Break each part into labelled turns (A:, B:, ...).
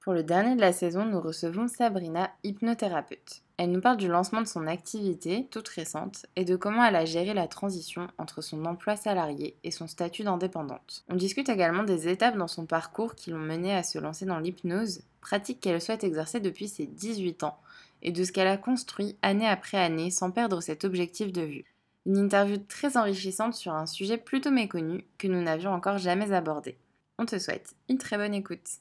A: Pour le dernier de la saison, nous recevons Sabrina, hypnothérapeute. Elle nous parle du lancement de son activité, toute récente, et de comment elle a géré la transition entre son emploi salarié et son statut d'indépendante. On discute également des étapes dans son parcours qui l'ont menée à se lancer dans l'hypnose, pratique qu'elle souhaite exercer depuis ses 18 ans, et de ce qu'elle a construit année après année sans perdre cet objectif de vue. Une interview très enrichissante sur un sujet plutôt méconnu que nous n'avions encore jamais abordé. On te souhaite une très bonne écoute.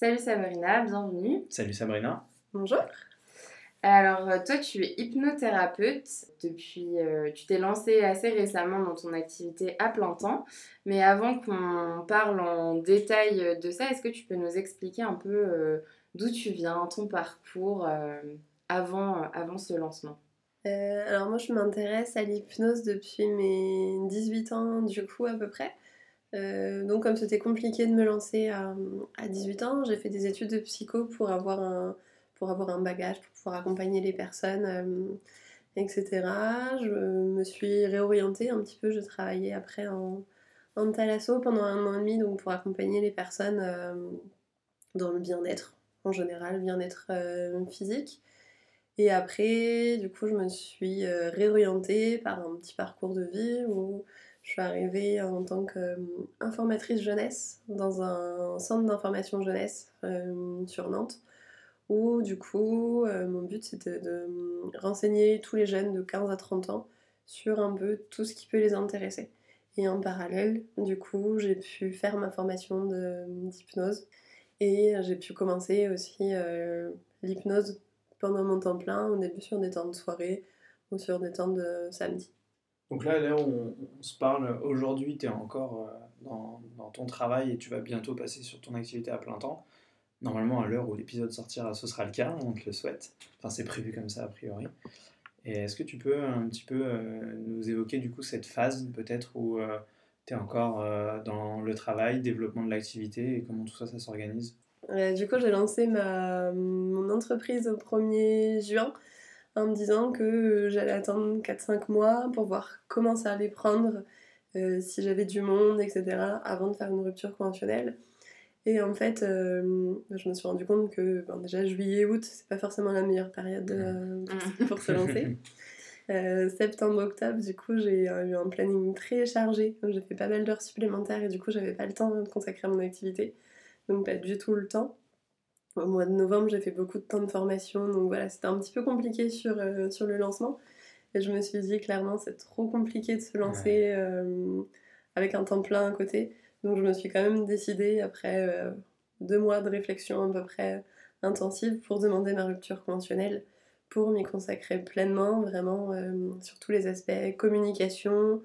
A: Salut Sabrina, bienvenue.
B: Salut Sabrina.
A: Bonjour. Alors, euh, toi, tu es hypnothérapeute. Depuis, euh, tu t'es lancée assez récemment dans ton activité à plein temps. Mais avant qu'on parle en détail de ça, est-ce que tu peux nous expliquer un peu euh, d'où tu viens, ton parcours avant, avant ce lancement?
C: Alors, moi, je m'intéresse à l'hypnose depuis mes 18 ans, du coup, à peu près. Euh, donc comme c'était compliqué de me lancer à, 18 ans, j'ai fait des études de psycho pour avoir un, pour avoir un bagage, pour pouvoir accompagner les personnes, euh, etc. Je me suis réorientée un petit peu, je travaillais après en, en thalasso pendant un an et demi donc pour accompagner les personnes euh, dans le bien-être en général, bien-être physique. Et après, du coup, je me suis réorientée par un petit parcours de vie où je suis arrivée en tant qu'informatrice jeunesse dans un centre d'information jeunesse euh, sur Nantes où du coup euh, mon but c'était de renseigner tous les jeunes de 15 à 30 ans sur un peu tout ce qui peut les intéresser. Et en parallèle, du coup, j'ai pu faire ma formation d'hypnose et j'ai pu commencer aussi euh, l'hypnose pendant mon temps plein, au début sur des temps de soirée ou sur des temps de samedi.
B: Donc là, là on, se parle, aujourd'hui, tu es encore euh, dans, ton travail et tu vas bientôt passer sur ton activité à plein temps. Normalement, à l'heure où l'épisode sortira, ce sera le cas, on te le souhaite. Enfin, c'est prévu comme ça, a priori. Est-ce que tu peux un petit peu euh, nous évoquer du coup cette phase peut-être où euh, tu es encore dans le travail, développement de l'activité et comment tout ça, ça s'organise?
C: Du coup, j'ai lancé mon entreprise au 1er juin en me disant que j'allais attendre 4-5 mois pour voir comment ça allait prendre, euh, si j'avais du monde, etc., avant de faire une rupture conventionnelle. Et en fait, euh, je me suis rendu compte que déjà juillet-août, c'est pas forcément la meilleure période euh, pour se lancer. Septembre-octobre, du coup, j'ai eu un planning très chargé. J'ai fait pas mal d'heures supplémentaires et du coup, j'avais pas le temps de consacrer à mon activité. Donc, pas du tout le temps. Au mois de novembre, j'ai fait beaucoup de temps de formation, donc voilà, c'était un petit peu compliqué sur, euh, sur le lancement. Et je me suis dit, clairement, c'est trop compliqué de se lancer euh, avec un temps plein à côté. Donc je me suis quand même décidée, après euh, deux mois de réflexion à peu près intensive, pour demander ma rupture conventionnelle, pour m'y consacrer pleinement, vraiment, sur tous les aspects communication,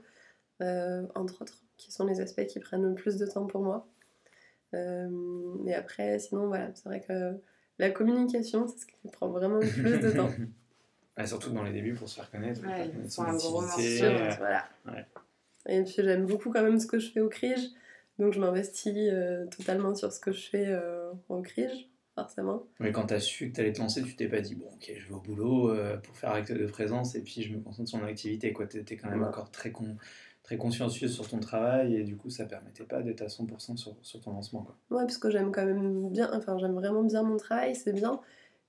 C: entre autres, qui sont les aspects qui prennent le plus de temps pour moi. Euh, mais après, sinon, voilà, c'est vrai que la communication, c'est ce qui prend vraiment le plus de temps.
B: surtout dans les débuts pour se faire connaître.
C: Ouais, un gros euh, voilà. Et puis j'aime beaucoup quand même ce que je fais au CRIJ, donc je m'investis euh, totalement sur ce que je fais au CRIJ, forcément.
B: Mais quand tu as su que tu allais te lancer, tu t'es pas dit, bon, ok, je vais au boulot pour faire acte de présence et puis je me concentre sur mon activité. Tu étais quand même encore très con très consciencieux sur ton travail et du coup ça permettait pas d'être à 100% sur, sur, ton lancement quoi.
C: Ouais parce que j'aime quand même bien, enfin j'aime vraiment bien mon travail, c'est bien.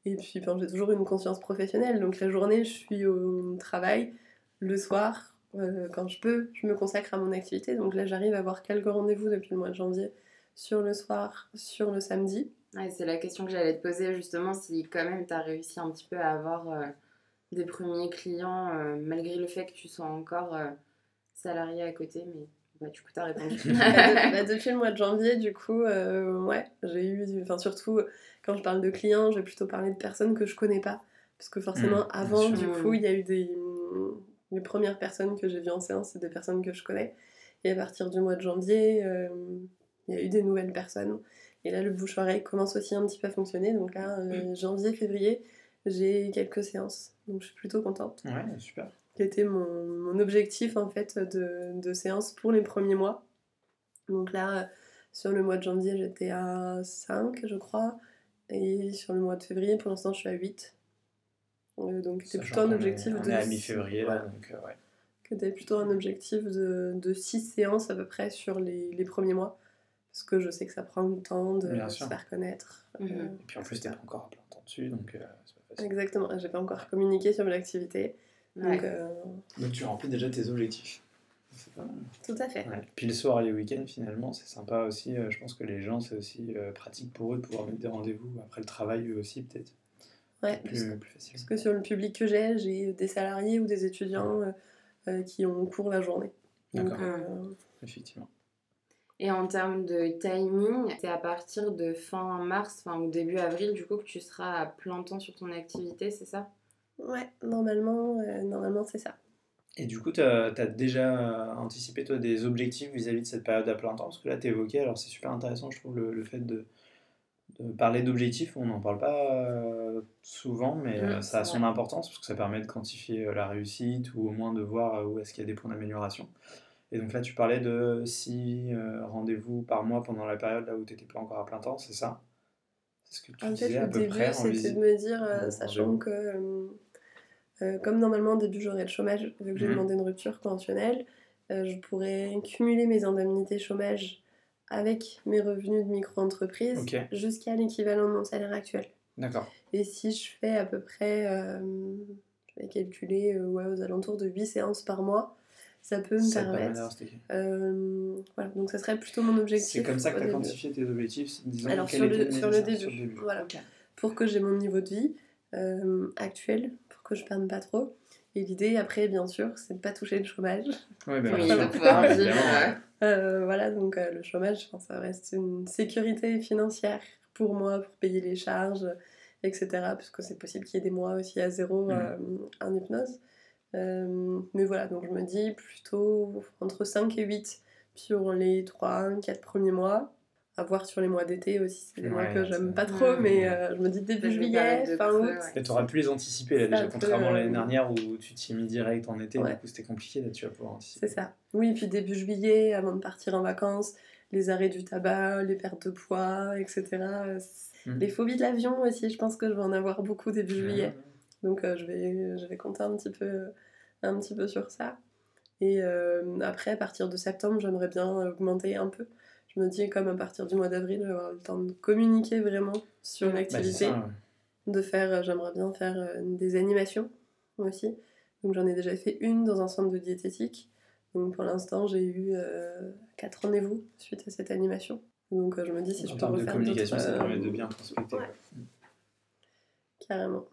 C: Et puis j'ai toujours une conscience professionnelle, donc la journée je suis au travail, le soir euh, quand je peux je me consacre à mon activité, donc là j'arrive à avoir quelques rendez-vous depuis le mois de janvier sur le soir, sur le samedi.
A: Ouais, c'est la question que j'allais te poser justement, si quand même tu as réussi un petit peu à avoir euh, des premiers clients euh, malgré le fait que tu sois encore salarié à côté, mais bah, du coup, t'as répondu.
C: bah, depuis le mois de janvier, du coup, euh, ouais, j'ai eu. Enfin, surtout, quand je parle de clients, je vais plutôt parler de personnes que je connais pas. Parce que forcément, mmh, avant, du coup, il y a eu des. Les premières personnes que j'ai vues en séance, c'est des personnes que je connais. Et à partir du mois de janvier, euh, il y a eu des nouvelles personnes. Et là, le bouche-oreille commence aussi un petit peu à fonctionner. Donc là, euh, janvier, février, j'ai quelques séances. Donc je suis plutôt contente.
B: Ouais, super.
C: C'était mon, mon objectif en fait de, de séance pour les premiers mois. Donc là, euh, sur le mois de janvier, j'étais à 5, je crois. Et sur le mois de février, pour l'instant, je suis à 8. Euh, donc c'était
B: Sachant
C: plutôt un
B: est-
C: objectif de.
B: à mi-février, donc euh, ouais.
C: t'avais plutôt un objectif de, de 6 séances à peu près sur les, les premiers mois. Parce que je sais que ça prend le temps de
B: Bien
C: se
B: sûr.
C: faire connaître.
A: Mhm.
C: Euh,
B: Et puis en plus, t'es pas encore à plein temps dessus, donc euh, c'est pas facile.
C: exactement, j'ai pas encore communiqué sur mes activités. Donc, euh,
B: Donc tu remplis déjà tes objectifs. C'est pas mal.
C: tout à fait.
B: Ouais. Puis le soir et les week-ends, finalement, c'est sympa aussi. Euh, je pense que les gens, c'est aussi euh, pratique pour eux de pouvoir mettre des rendez-vous après le travail, eux aussi, peut-être.
C: Ouais,
B: C'est
C: parce,
B: plus, plus facile.
C: parce que sur le public que j'ai, j'ai des salariés ou des étudiants euh, euh, qui ont cours la journée. Donc,
B: D'accord.
C: euh,
B: Effectivement.
A: Et en termes de timing, c'est à partir de fin mars, enfin ou début avril, du coup, que tu seras à plein temps sur ton activité, c'est ça?
C: Ouais, normalement, euh, normalement c'est ça.
B: Et du coup, tu as, déjà anticipé, toi, des objectifs vis-à-vis de cette période à plein temps? Parce que là, tu évoqué, alors c'est super intéressant, je trouve, le, le fait de, de parler d'objectifs. On n'en parle pas euh, souvent, mais
A: Mm,
B: euh, ça a son
A: vrai.
B: importance, parce que ça permet de quantifier euh, la réussite ou au moins de voir euh, où est-ce qu'il y a des points d'amélioration. Et donc là, tu parlais de six euh, rendez-vous par mois pendant la période là où tu n'étais pas encore à plein temps, c'est ça? Ce que tu
C: En fait, le début, c'était de me dire, euh, sachant que, euh, euh, comme normalement au début j'aurais le chômage, vu que j'ai
B: Mhm.
C: demandé une rupture conventionnelle, je pourrais cumuler mes indemnités chômage avec mes revenus de micro-entreprise jusqu'à l'équivalent de mon salaire actuel.
B: D'accord.
C: Et si je fais à peu près, je vais calculer ouais, aux alentours de 8 séances par mois, ça peut me
B: Ça
C: permettre. euh, voilà, donc ça serait plutôt mon objectif.
B: C'est comme ça que tu as
C: début.
B: quantifié tes objectifs disons,
C: Alors sur le, sur le début, voilà.
A: Ok.
C: pour que j'ai mon niveau de vie euh, actuel, pour que je perde pas trop. Et l'idée après, bien sûr, c'est de pas toucher le chômage.
B: Ouais, ben,
A: Oui,
B: voilà.
A: de pouvoir vivre.
B: Ouais.
C: Euh, voilà, donc euh, le chômage, ça reste une sécurité financière pour moi, pour payer les charges, etc. Parce que c'est possible qu'il y ait des mois aussi à zéro euh, en hypnose. Euh, mais voilà, donc je me dis plutôt entre 5 et 8 sur les 3-4 premiers mois. À voir sur les mois d'été aussi, c'est des mois que j'aime pas trop, mais euh, je me dis début juillet, fin août.
A: ouais.
B: Et t'aurais pu les anticiper là déjà,
C: peut,
B: contrairement à l'année dernière où tu t'y es mis direct en été,
C: Ouais.
B: du coup c'était compliqué, là tu vas pouvoir anticiper.
C: C'est ça. Oui, puis début juillet, avant de partir en vacances, les arrêts du tabac, les pertes de poids, etc.
B: Mhm.
C: Les phobies de l'avion aussi, je pense que je vais en avoir beaucoup début juillet. Donc euh, je, vais, je vais compter un petit peu, un petit peu sur ça. Et euh, après, à partir de septembre, j'aimerais bien augmenter un peu. Je me dis, comme à partir du mois d'avril, je vais avoir le temps de communiquer vraiment sur
A: Bah,
B: Bah,
C: l'activité. de faire, euh, j'aimerais bien faire des animations aussi. Donc j'en ai déjà fait une dans un centre de diététique. Donc pour l'instant, j'ai eu euh, quatre rendez-vous suite à cette animation. Donc euh, je me dis si je
B: en
C: peux
B: termes de
C: refaire
B: communication, ça permet de bien prospecter.
C: ouais. Carrément.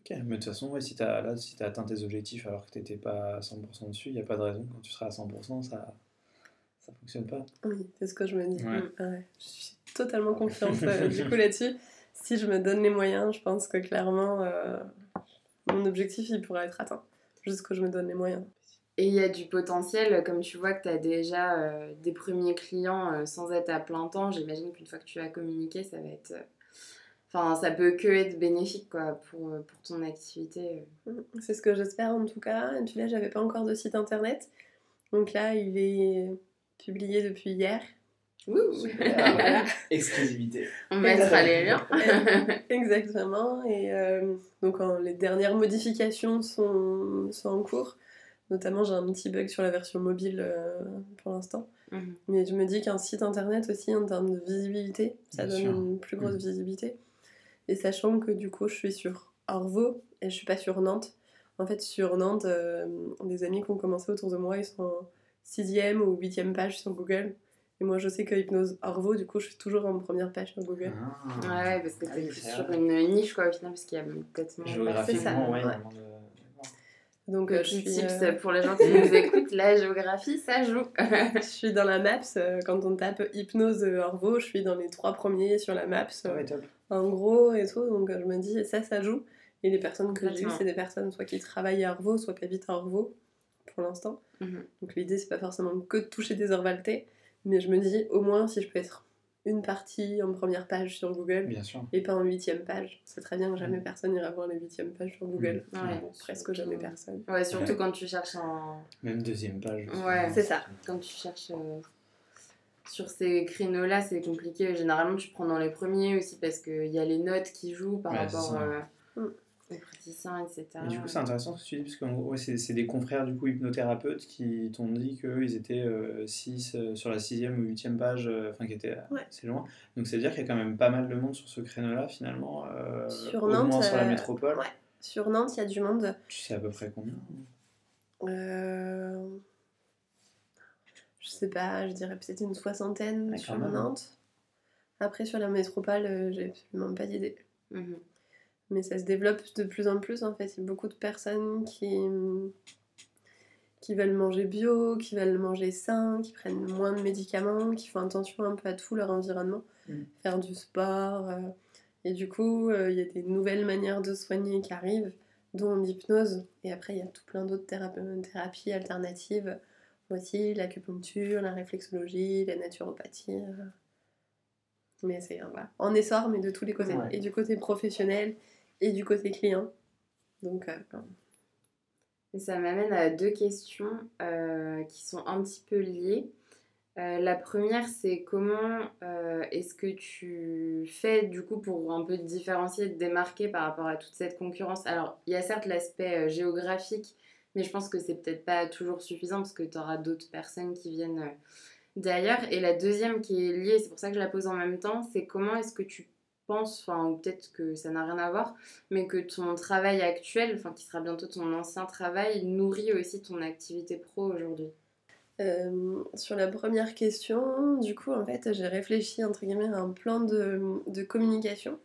B: Ok, mais de toute façon, ouais, si tu as, là, si as atteint tes objectifs alors que tu n'étais pas à 100% dessus, il n'y a pas de raison. Quand tu seras à 100%, ça ça fonctionne pas.
C: Oui, c'est ce que je me dis.
B: Ouais.
C: Mm, ouais. Je suis totalement confiante euh, du coup là-dessus. Si je me donne les moyens, je pense que clairement, euh, mon objectif, il pourra être atteint. Juste que je me donne les moyens.
A: Et il y a du potentiel, comme tu vois que tu as déjà euh, des premiers clients euh, sans être à plein temps, j'imagine qu'une fois que tu as communiqué, ça va être... euh, Enfin, ça peut que être bénéfique quoi, pour, euh, pour ton activité.
C: Mm, C'est ce que j'espère en tout cas. Et puis là, j'avais pas encore de site internet. Donc là, il est publié depuis hier.
A: Ouh.
C: Voilà.
B: Exclusivité.
A: On mettra les liens.
C: Exactement. Et euh, donc en- les dernières modifications sont, sont en cours. Notamment, j'ai un petit bug sur la version mobile euh, pour l'instant.
A: Mhm.
C: Mais je me dis qu'un site internet aussi, en termes de visibilité, ça
B: Bien
C: donne
B: sûr.
C: une plus grosse
B: Mhm.
C: visibilité. Et sachant que du coup, je suis sur Orvo et je suis pas sur Nantes. En fait, sur Nantes, euh, des amis qui ont commencé autour de moi, ils sont en sixième ou huitième page sur Google. Et moi, je sais que Hypnose Orvo, du coup, je suis toujours en première page sur Google.
B: Ah.
A: Ouais, parce que
B: Ah c'est
A: sur
B: vrai.
A: une niche quoi au final, parce qu'il y a peut-être moins.
B: Géographiquement,
C: ça,
B: ouais,
C: ouais. Donc, euh, je,
A: Petit
C: suis,
A: tips
C: euh,
A: pour les gens qui nous écoutent, la géographie, ça joue.
C: je suis dans la Maps. euh, quand on tape Hypnose Orvo, je suis dans les trois premiers sur la Maps.
B: Ah
C: euh,
B: ouais, top.
C: En gros et tout. Donc euh, je me dis, ça, ça joue. Et les personnes que j'ai eues, c'est des personnes soit qui travaillent à Orvaux, soit qui habitent à Orvaux, pour l'instant.
A: Mhm.
C: Donc l'idée, c'est pas forcément que de toucher des heures valtées, mais je me dis, au moins, si je peux être une partie en première page sur Google
B: Bien sûr.
C: et pas en huitième page. C'est très bien que jamais
B: Mm.
C: personne ira voir les huitièmes pages sur Google.
A: Ouais.
C: Enfin, presque jamais personne.
A: Ouais, surtout
B: Ouais.
A: quand tu cherches en...
B: Même deuxième page.
A: Ouais.
C: C'est ça.
A: quand tu cherches euh, sur ces créneaux-là, c'est compliqué. Généralement, tu prends dans les premiers aussi parce qu'il y a les notes qui jouent par
B: Ouais,
A: rapport euh,
C: Mm.
A: aux praticiens, etc.
B: Mais du coup, c'est intéressant ce que tu dis, parce que ouais, c'est c'est des confrères du coup hypnothérapeutes qui t'ont dit qu'ils étaient 6 sur la sixième ou huitième page, euh, enfin qui étaient
C: Ouais.
B: assez loin. Donc c'est à dire qu'il y a quand même pas mal de monde sur ce créneau-là finalement, euh,
C: Sur
B: au
C: Nantes,
B: moins sur la
C: euh,
B: métropole.
C: ouais. Sur Nantes, il y a du monde.
B: Tu sais à peu près combien
C: Euh, Je sais pas, je dirais peut-être une soixantaine sur
B: même.
C: Nantes. Après, sur la métropole, euh, j'ai absolument pas d'idée.
A: Mhm.
C: Mais ça se développe de plus en plus en fait. Il y a beaucoup de personnes qui, qui veulent manger bio, qui veulent manger sain, qui prennent moins de médicaments, qui font attention un peu à tout leur environnement,
B: Mm.
C: faire du sport. euh, et du coup, euh, il y a des nouvelles manières de soigner qui arrivent, dont l'hypnose. Et après, il y a tout plein d'autres thérapi- thérapies alternatives aussi, l'acupuncture, la réflexologie, la naturopathie. euh. Mais c'est voilà, en essor, mais de tous les côtés.
B: Ouais.
C: Et du côté professionnel et du côté client. Donc, euh,
A: Et ça m'amène à deux questions euh, qui sont un petit peu liées. Euh, la première, c'est comment euh, est-ce que tu fais du coup pour un peu te différencier, te démarquer par rapport à toute cette concurrence? Alors, il y a certes l'aspect euh, géographique, mais je pense que c'est peut-être pas toujours suffisant parce que tu auras d'autres personnes qui viennent d'ailleurs. Et la deuxième qui est liée, c'est pour ça que je la pose en même temps, c'est comment est-ce que tu penses, enfin, ou peut-être que ça n'a rien à voir, mais que ton travail actuel, enfin qui sera bientôt ton ancien travail, nourrit aussi ton activité pro aujourd'hui?
C: Euh, sur la première question, du coup, en fait, j'ai réfléchi entre guillemets à un plan de, de communication.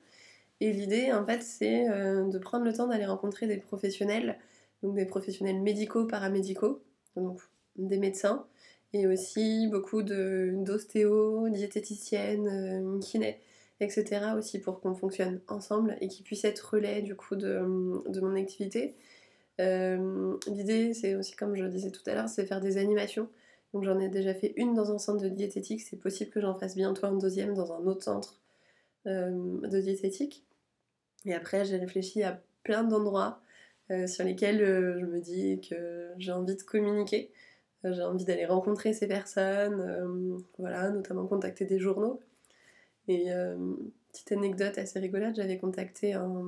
C: Et l'idée, en fait, c'est euh, de prendre le temps d'aller rencontrer des professionnels, donc des professionnels médicaux, paramédicaux, donc des médecins, et aussi beaucoup de- d'ostéo, diététiciennes, euh, kinés, etc. aussi pour qu'on fonctionne ensemble et qu'ils puissent être relais du coup de, de mon activité. Euh, L'idée, c'est aussi, comme je le disais tout à l'heure, c'est faire des animations. Donc j'en ai déjà fait une dans un centre de diététique, c'est possible que j'en fasse bientôt un deuxième dans un autre centre euh, de diététique. Et après, j'ai réfléchi à plein d'endroits sur lesquels euh, je me dis que j'ai envie de communiquer. Euh, j'ai envie d'aller rencontrer ces personnes, euh, voilà, notamment contacter des journaux. Et euh, petite anecdote assez rigolote, j'avais contacté un,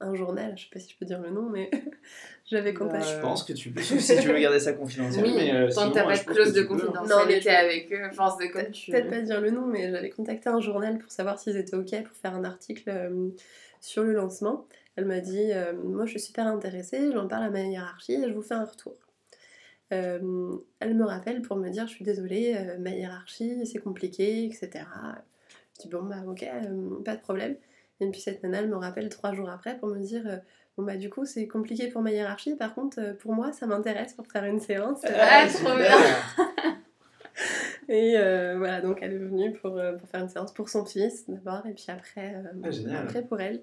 C: un journal, je sais pas si je peux dire le nom, mais j'avais
A: Bah,
C: contacté.
B: Je pense que tu peux, si tu veux garder ça confidentiel.
A: Oui,
B: mais, euh,
A: tant que t'as
B: euh,
A: pas
B: je
A: de
B: pense
A: clause
B: que
A: de
B: hein.
C: Non,
A: confidentialité avec eux, enfin c'est comme tu
C: peut-être pas dire le nom, mais j'avais contacté un journal pour savoir s'ils étaient OK pour faire un article euh, sur le lancement. Elle m'a dit euh, Moi, je suis super intéressée, j'en parle à ma hiérarchie et je vous fais un retour. Euh, elle me rappelle pour me dire Je suis désolée, euh, ma hiérarchie, c'est compliqué, etc. Je dis Bon, bah, ok, euh, pas de problème. Et puis cette nana, elle me rappelle trois jours après pour me dire euh, Bon, bah, du coup, c'est compliqué pour ma hiérarchie, par contre, euh, pour moi, ça m'intéresse pour faire une séance.
A: Ah, trop bien.
C: Et euh, voilà, donc elle est venue pour, pour faire une séance pour son fils d'abord, et puis après, euh,
B: Ah,
C: après pour elle.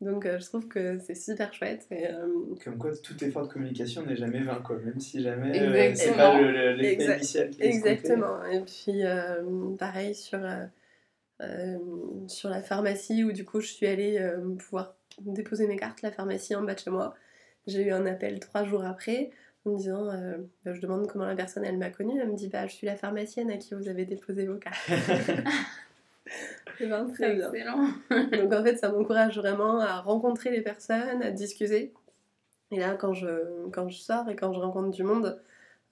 C: Donc euh, je trouve que c'est super chouette. Et, euh,
B: Comme quoi, tout effort de communication n'est jamais vain, quoi. Même si jamais euh, c'est pas le- le- l'effet
C: Exact-
B: initial qui est escompté.
C: exactement. Et puis pareil sur, sur la pharmacie où du coup je suis allée pouvoir déposer mes cartes, la pharmacie en bas de chez moi. J'ai eu un appel trois jours après en me disant, euh, bah, je demande comment la personne elle m'a connue, elle me dit bah je suis la pharmacienne à qui vous avez déposé vos cartes. Eh ben,
A: C'est
C: très bien.
A: excellent.
C: Donc en fait, ça m'encourage vraiment à rencontrer les personnes, à discuter. Et là, quand je, quand je sors et quand je rencontre du monde,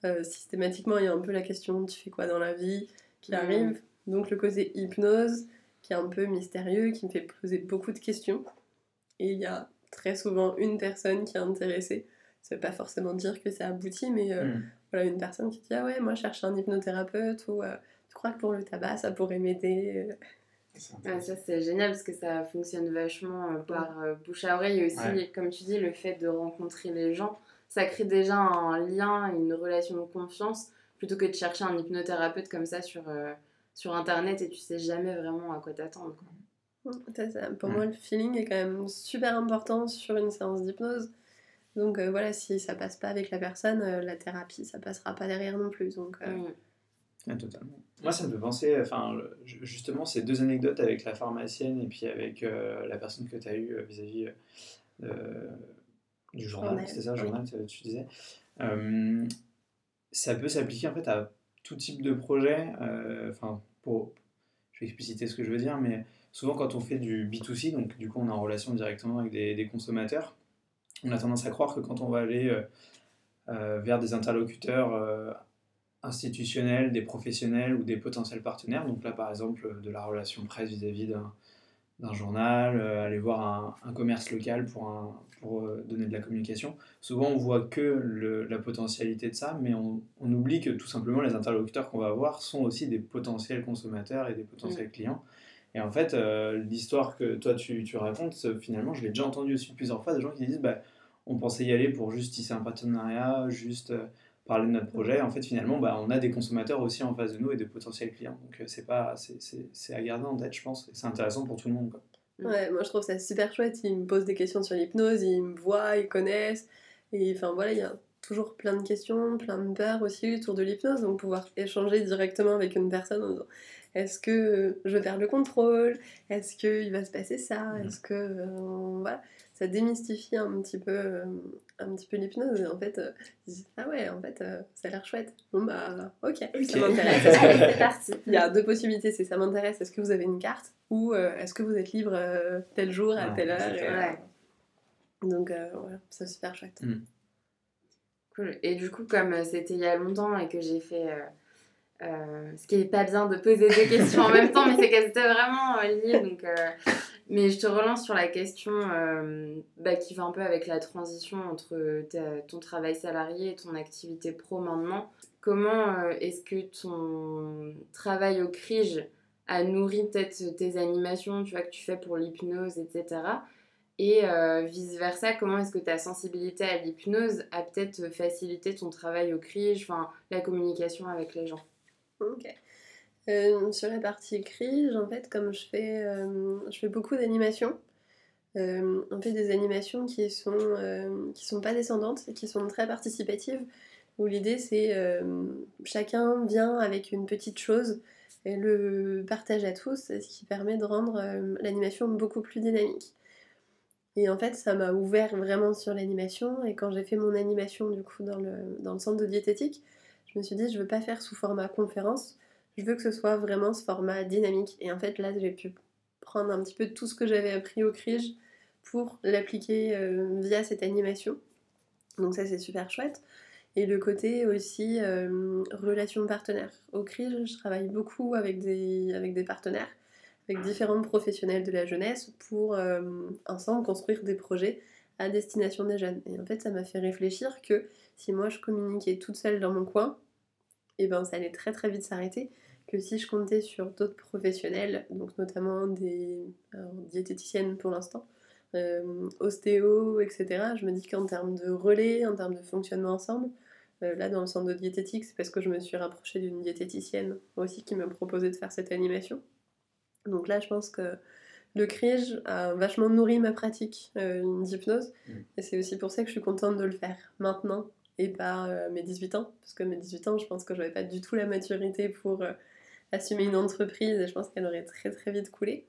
C: euh, systématiquement, il y a un peu la question tu fais quoi dans la vie qui arrive. Donc le côté hypnose, qui est un peu mystérieux, qui me fait poser beaucoup de questions. Et il y a très souvent une personne qui est intéressée. Ça veut pas forcément dire que ça aboutit, mais euh,
B: Hmm.
C: voilà, une personne qui dit Ah ouais, moi je cherche un hypnothérapeute ou euh, tu crois que pour le tabac ça pourrait m'aider
B: C'est
A: Ah, ça c'est génial parce que ça fonctionne vachement euh, par euh, bouche à oreille et aussi,
B: Ouais.
A: comme tu dis, le fait de rencontrer les gens, ça crée déjà un lien, une relation de confiance plutôt que de chercher un hypnothérapeute comme ça sur, euh, sur internet et tu sais jamais vraiment à quoi t'attendre. quoi.
C: Ça, ça, pour moi, le feeling est quand même super important sur une séance d'hypnose. Donc euh, voilà, si ça passe pas avec la personne, euh, la thérapie, ça passera pas derrière non plus. Donc, euh,
A: Mm.
B: Totalement. Moi, ça me fait penser, enfin, justement, ces deux anecdotes avec la pharmacienne et puis avec euh, la personne que tu as eue vis-à-vis euh, du journal, c'était ça, journal, tu disais. ça peut s'appliquer en fait à tout type de projet. Enfin, pour, je vais expliciter ce que je veux dire, mais souvent quand on fait du B2C, donc du coup on est en relation directement avec des, des consommateurs, on a tendance à croire que quand on va aller euh, euh, vers des interlocuteurs euh, institutionnels, des professionnels ou des potentiels partenaires, donc là par exemple de la relation presse vis-à-vis d'un journal, aller voir un, commerce local pour, un, pour donner de la communication. Souvent, on voit que le, la potentialité de ça, mais on, on, oublie que tout simplement les interlocuteurs qu'on va avoir sont aussi des potentiels consommateurs et des potentiels clients. Et en fait, l'histoire que toi tu, tu racontes, finalement, je l'ai déjà entendu aussi plusieurs fois, des gens qui disent bah, on pensait y aller pour juste tisser un partenariat, juste euh, parler de notre projet. En fait, finalement, bah, on a des consommateurs aussi en face de nous et des potentiels clients. Donc, euh, c'est pas, c'est à garder en tête, je pense. c'est intéressant pour tout le monde. Quoi.
C: Mm. Ouais, moi je trouve ça super chouette. Ils me posent des questions sur l'hypnose, ils me voient, ils connaissent. Et enfin voilà, il y a toujours plein de questions, plein de peurs aussi autour de l'hypnose. Donc pouvoir échanger directement avec une personne en disant est-ce que je vais faire le contrôle? Est-ce qu'il va se passer ça? Mm. Est-ce que. Euh, voilà ça démystifie un petit peu, euh, un petit peu l'hypnose. Et en fait, euh, ah ouais, en fait, euh, ça a l'air chouette. Bon bah, ok, ça m'intéresse. c'est parti? Il y a deux possibilités, c'est ça m'intéresse. Est-ce que vous avez une carte? Ou est-ce que vous êtes libre tel jour à telle heure Donc voilà, c'est super chouette.
A: Mm. Cool. Et du coup, comme c'était il y a longtemps et que j'ai fait ce qui n'est pas bien de poser deux questions en même temps, mais c'est qu'elles étaient vraiment liées. Donc, mais je te relance sur la question euh, bah, qui va un peu avec la transition entre ton travail salarié et ton activité pro maintenant. Comment euh, est-ce que ton travail au CRIGE a nourri peut-être tes animations tu vois, que tu fais pour l'hypnose, etc. Et euh, vice-versa, comment est-ce que ta sensibilité à l'hypnose a peut-être facilité ton travail au CRIGE, la communication avec les gens?
C: Ok. Euh, sur la partie écrite, en fait, comme je fais, euh, je fais beaucoup d'animations, euh, fait des animations qui sont, sont pas descendantes et qui sont très participatives, où l'idée c'est chacun vient avec une petite chose et le partage à tous, ce qui permet de rendre l'animation beaucoup plus dynamique. Et en fait, ça m'a ouvert vraiment sur l'animation. Et quand j'ai fait mon animation du coup dans le, dans le centre de diététique, je me suis dit je veux pas faire sous format conférence, je veux que ce soit vraiment ce format dynamique. Et en fait, là, j'ai pu prendre un petit peu tout ce que j'avais appris au CRIGE pour l'appliquer euh, via cette animation. Donc ça, c'est super chouette. Et le côté aussi euh, relation partenaire. Au CRIGE, je travaille beaucoup avec des, avec des partenaires, avec différents professionnels de la jeunesse pour euh, ensemble construire des projets à destination des jeunes. Et en fait, ça m'a fait réfléchir que si moi je communiquais toute seule dans mon coin, et eh ben ça allait très très vite s'arrêter que si je comptais sur d'autres professionnels, donc notamment des diététiciennes pour l'instant, euh, ostéo, etc., je me dis qu'en termes de relais, en termes de fonctionnement ensemble, euh, là dans le centre de diététique, c'est parce que je me suis rapprochée d'une diététicienne aussi qui m'a proposé de faire cette animation. Donc là, je pense que le CRIGE a vachement nourri ma pratique euh, d'hypnose, mmh. et c'est aussi pour ça que je suis contente de le faire maintenant et pas euh, mes 18 ans, parce que mes 18 ans, je pense que j'avais pas du tout la maturité pour assumer une entreprise et je pense qu'elle aurait très très vite coulé.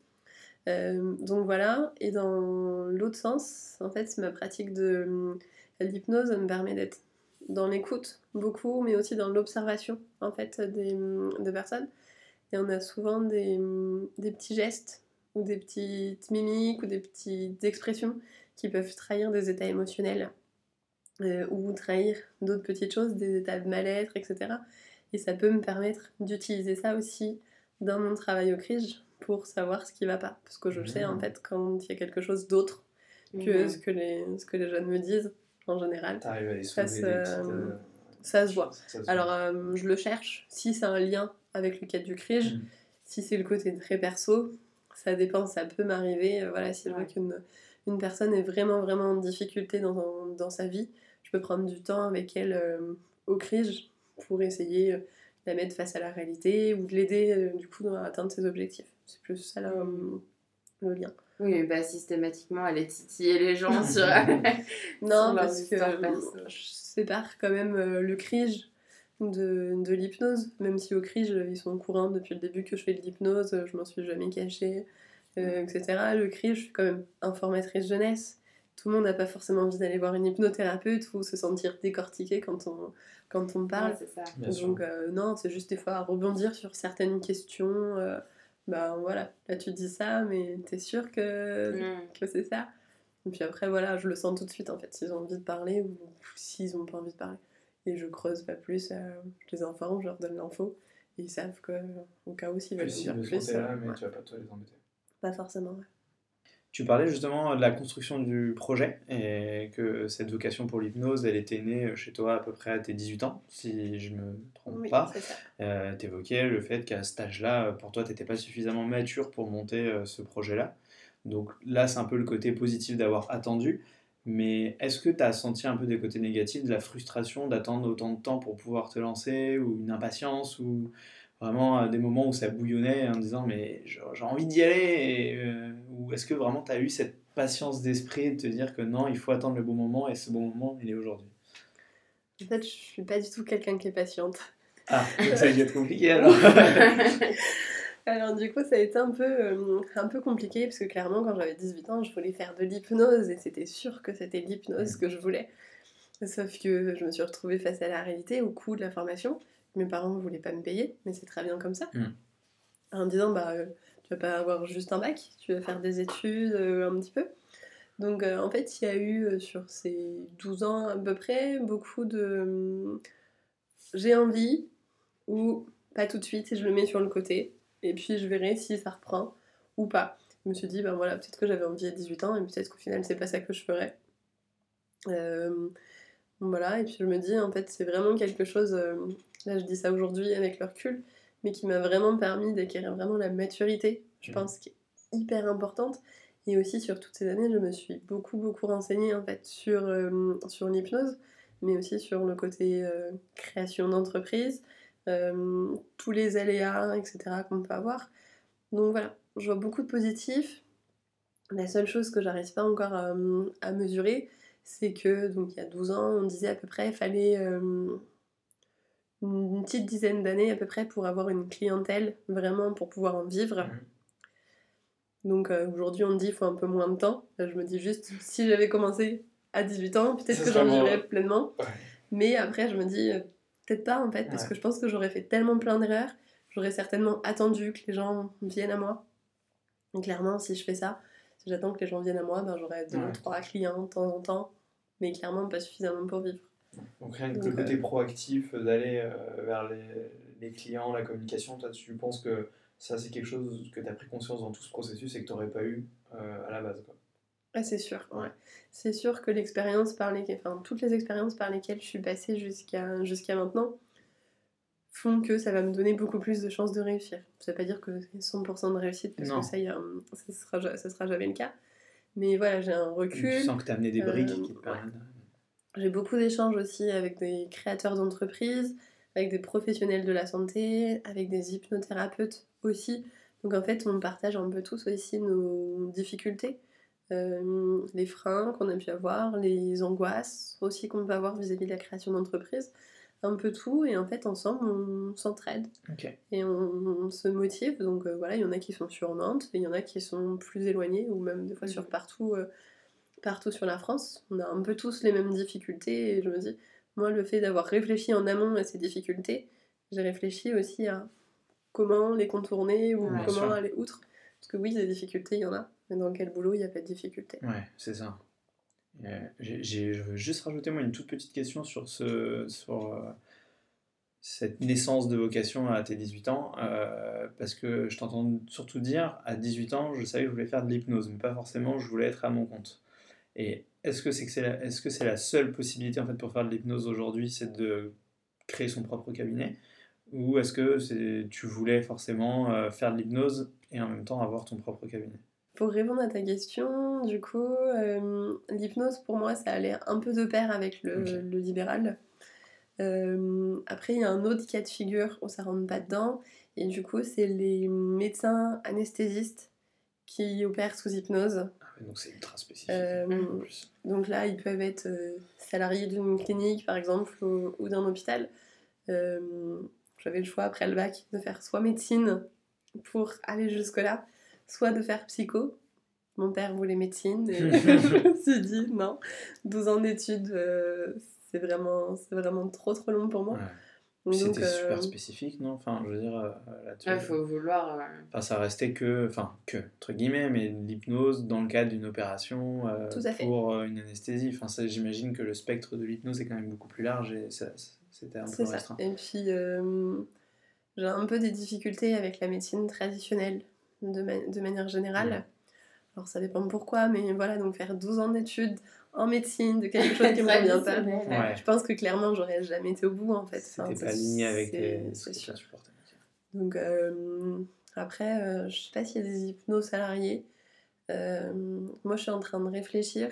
C: Euh, donc voilà, et dans l'autre sens, en fait, ma pratique de l'hypnose me permet d'être dans l'écoute beaucoup, mais aussi dans l'observation en fait des, personnes. Et on a souvent des, petits gestes ou des petites mimiques ou des petites expressions qui peuvent trahir des états émotionnels euh, ou trahir d'autres petites choses, des états de mal-être, etc. Et ça peut me permettre d'utiliser ça aussi dans mon travail au CRIGE pour savoir ce qui va pas. Parce que je sais en mmh. fait quand il y a quelque chose d'autre que, mmh. ce, que les, ce que les jeunes me disent en général. ça, se, euh, ça se voit. Alors euh, je le cherche. Si c'est un lien avec le cadre du CRIGE, mmh. si c'est le côté très perso, ça dépend, ça peut m'arriver. Euh, voilà, si je vois qu'une une personne est vraiment vraiment en difficulté dans, dans, sa vie, je peux prendre du temps avec elle au CRIGE pour essayer de la mettre face à la réalité ou de l'aider euh, du coup à atteindre ses objectifs. C'est plus ça là, le lien.
A: Oui, bah systématiquement, elle est titiller les gens sur.
C: non, parce que je sépare quand même euh, le CRIGE de, de l'hypnose, même si au CRI, je- ils sont au courant depuis le début que je fais de l'hypnose, je m'en suis jamais cachée, euh, etc. Le CRI, je suis quand même informatrice jeunesse. Tout le monde n'a pas forcément envie d'aller voir une hypnothérapeute ou se sentir décortiqué quand on, quand on parle.
A: Ouais, c'est ça.
C: Donc euh, non, c'est juste des fois à rebondir sur certaines questions. euh, ben voilà, là tu dis ça, mais t'es sûr que,
A: Mm.
C: que c'est ça Et puis après, voilà, je le sens tout de suite en fait, s'ils ont envie de parler ou s'ils ont pas envie de parler. Et je creuse pas plus, euh, je les informe, je leur donne l'info. Et ils savent que, au cas où s'ils veulent dire plus,
B: là,
C: euh,
B: mais
C: ouais,
B: tu vas pas toi les embêter.
C: Pas forcément. ouais.
B: Tu parlais justement de la construction du projet et que cette vocation pour l'hypnose, elle était née chez toi à peu près à tes 18 ans, si je me trompe
C: Oui,
B: pas. Euh, tu évoquais le fait qu'à cet âge-là, pour toi, tu n'étais pas suffisamment mature pour monter euh, ce projet-là. Donc là, c'est un peu le côté positif d'avoir attendu. Mais est-ce que tu as senti un peu des côtés négatifs, de la frustration d'attendre autant de temps pour pouvoir te lancer, ou une impatience, ou vraiment euh, des moments où ça bouillonnait en disant mais j'ai envie d'y aller et, euh, Ou est-ce que vraiment tu as eu cette patience d'esprit de te dire que non, il faut attendre le bon moment et ce bon moment, il est aujourd'hui?
C: En fait, je suis pas du tout quelqu'un qui est patiente.
B: Ah, donc ça être compliqué alors
C: Alors du coup, ça a été un peu, euh, un peu compliqué parce que clairement, quand j'avais 18 ans, je voulais faire de l'hypnose et c'était sûr que c'était l'hypnose que je voulais. Sauf que je me suis retrouvée face à la réalité au coût de la formation. Mes parents ne voulaient pas me payer, mais c'est très bien comme ça.
B: Mm.
C: En me disant, bah, euh, tu vas pas avoir juste un bac, tu vas faire des études euh, un petit peu. Donc euh, en fait, il y a eu sur ces 12 ans à peu près beaucoup de... euh, J'ai envie ou pas tout de suite et je le mets sur le côté et puis je verrai si ça reprend ou pas. Je me suis dit, ben voilà, peut-être que j'avais envie à 18 ans et peut-être qu'au final, c'est pas ça que je ferais. Euh, voilà, et puis je me dis, en fait, c'est vraiment quelque chose, là je dis ça aujourd'hui avec le recul, mais qui m'a vraiment permis d'acquérir vraiment la maturité, je
B: Mhm.
C: pense, qui est hyper importante. Et aussi, sur toutes ces années, je me suis beaucoup, beaucoup renseignée, en fait, sur, euh, sur l'hypnose, mais aussi sur le côté euh, création d'entreprise, euh, tous les aléas, etc. qu'on peut avoir. Donc voilà, je vois beaucoup de positifs. La seule chose que j'arrive pas encore à, à mesurer, c'est que donc il y a 12 ans, on disait à peu près il fallait une petite dizaine d'années à peu près pour avoir une clientèle vraiment pour pouvoir en vivre. Donc euh, aujourd'hui on me dit il faut un peu moins de temps. Là, je me dis juste si j'avais commencé à 18 ans, peut-être que j'en vivrais pleinement.
B: Ouais.
C: Mais après je me dis euh, peut-être pas en fait parce
B: Ouais.
C: que je pense que j'aurais fait tellement plein d'erreurs. J'aurais certainement attendu que les gens viennent à moi. Et clairement si je fais ça, si j'attends que les gens viennent à moi, ben, j'aurai deux ou trois clients de temps en temps. Mais clairement pas suffisamment pour vivre.
B: Donc rien que le côté
C: euh,
B: proactif d'aller euh, vers les, les clients, la communication, toi tu penses que ça c'est quelque chose que tu as pris conscience dans tout ce processus et que tu n'aurais pas eu euh, à la base quoi?
C: Ah, c'est sûr, ouais. C'est sûr que l'expérience par lesquelles, enfin, toutes les expériences par lesquelles je suis passée jusqu'à jusqu'à maintenant font que ça va me donner beaucoup plus de chances de réussir. Ça veut pas dire que c'est 100% de réussite, parce
B: Non.
C: que ça, y a, ça, sera, ça sera jamais le cas. Mais voilà, j'ai un
B: Tu
C: recul.
B: sens que tu as amené des briques
C: euh,
B: qui te permettent.
C: J'ai beaucoup d'échanges aussi avec des créateurs d'entreprises, avec des professionnels de la santé, avec des hypnothérapeutes aussi. Donc en fait, on partage un peu tous aussi nos difficultés, euh, les freins qu'on a pu avoir, les angoisses aussi qu'on peut avoir vis-à-vis de la création d'entreprise, un peu tout. Et en fait, ensemble, on s'entraide et on, on se motive. Donc euh, voilà, il y en a qui sont sur Nantes, et il y en a qui sont plus éloignés, ou même des fois sur
A: Mhm.
C: partout, euh, partout sur la France. On a un peu tous les mêmes difficultés, et je me dis, moi, le fait d'avoir réfléchi en amont à ces difficultés, j'ai réfléchi aussi à comment les contourner ou
A: Bien
C: comment
B: sûr.
C: aller outre. Parce que oui, des difficultés, il y en a, mais dans quel boulot, il n'y a pas de difficultés.
B: Ouais, c'est ça. Euh, j'ai- je veux juste rajouter moi une toute petite question sur, ce, sur euh, cette naissance de vocation à tes 18 ans, euh, parce que je t'entends surtout dire, à 18 ans, je savais que je voulais faire de l'hypnose, mais pas forcément je voulais être à mon compte. Et est-ce que c'est que c'est la, est-ce que c'est la seule possibilité en fait pour faire de l'hypnose aujourd'hui, c'est de créer son propre cabinet, ou est-ce que c'est, tu voulais forcément euh, faire de l'hypnose et en même temps avoir ton propre cabinet?
C: Pour répondre à ta question, du coup, euh, l'hypnose pour moi ça allait un peu de pair avec le libéral. Euh, après, il y a un autre cas de figure où ça rentre pas dedans, et du coup, c'est les médecins anesthésistes qui opèrent sous hypnose.
B: Donc c'est ultra spécifique
C: Euh. Donc là, ils peuvent être euh, salariés d'une clinique par exemple ou, ou d'un hôpital. Euh, J'avais le choix après le bac de faire soit médecine pour aller jusque-là, soit de faire psycho. Mon père voulait médecine et je me suis dit non, 12 ans d'études, c'est vraiment, vraiment trop trop long pour moi.
B: Ouais. C'était
C: euh,
B: super spécifique, non? Enfin, je veux dire, euh, là-dessus.
A: Il faut vouloir. euh,
B: Enfin, ça restait que, enfin, que, entre guillemets, mais l'hypnose dans le cadre d'une opération euh, pour euh, une anesthésie. Enfin, ça, j'imagine que le spectre de l'hypnose est quand même beaucoup plus large et ça, c'était un peu restreint.
C: Et puis, euh, j'ai un peu des difficultés avec la médecine traditionnelle, de, ma- de manière générale. Alors, ça dépend pourquoi, mais voilà, donc faire 12 ans d'études en médecine, de quelque chose qui me convient pas.
B: Ouais.
C: Je pense que clairement, j'aurais jamais été au bout, en fait.
B: C'était
C: Enfin,
B: pas
C: c'est-
B: aligné avec les
C: C'est
B: ce que.
C: Donc, euh, après, euh, je sais pas s'il y a des hypnos salariés. Euh, moi, je suis en train de réfléchir